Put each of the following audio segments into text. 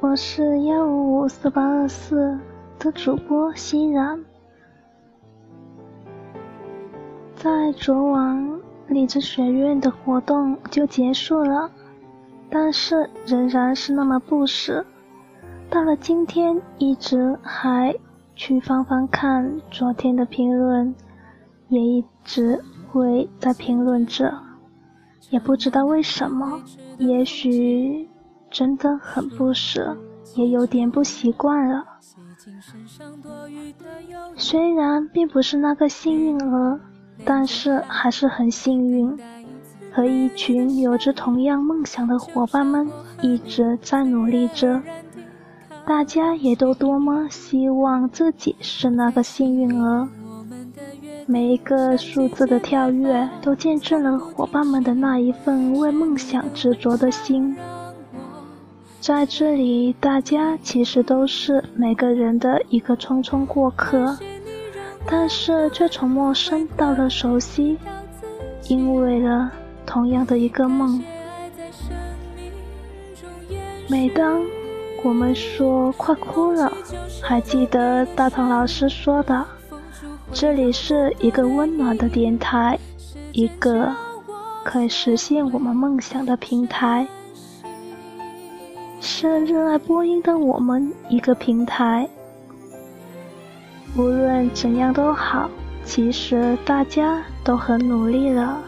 我是幺五五四八二四的主播欣然。在昨晚，励志学院的活动就结束了，但是仍然是那么不舍。到了今天，一直还去翻翻看昨天的评论，也一直会在评论着，也不知道为什么，也许真的很不舍，也有点不习惯了。虽然并不是那个幸运儿，但是还是很幸运，和一群有着同样梦想的伙伴们一直在努力着。大家也都多么希望自己是那个幸运儿。每一个数字的跳跃，都见证了伙伴们的那一份为梦想执着的心。在这里，大家其实都是每个人的一个匆匆过客，但是却从陌生到了熟悉，因为了同样的一个梦。每当。我们说快哭了，还记得大唐老师说的，这里是一个温暖的电台，一个可以实现我们梦想的平台，是热爱播音的我们一个平台。无论怎样都好，其实大家都很努力了，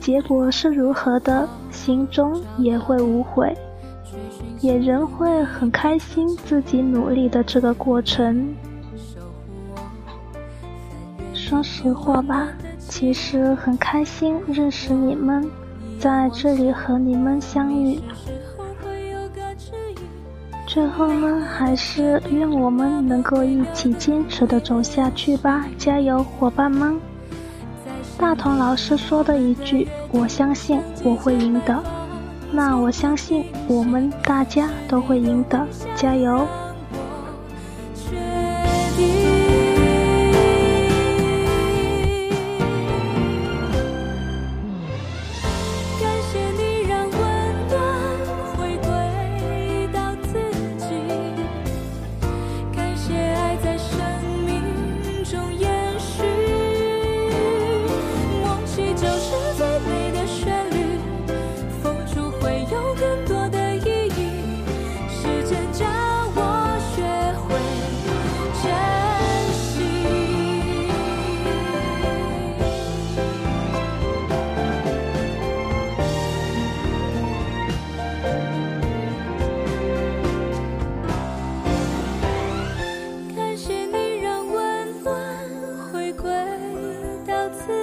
结果是如何的，心中也会无悔。也仍会很开心自己努力的这个过程。说实话吧，其实很开心认识你们，在这里和你们相遇。最后呢，还是愿我们能够一起坚持的走下去吧，加油，伙伴们！大同老师说的一句：“我相信我会赢的。”那我相信我们大家都会赢的，加油！此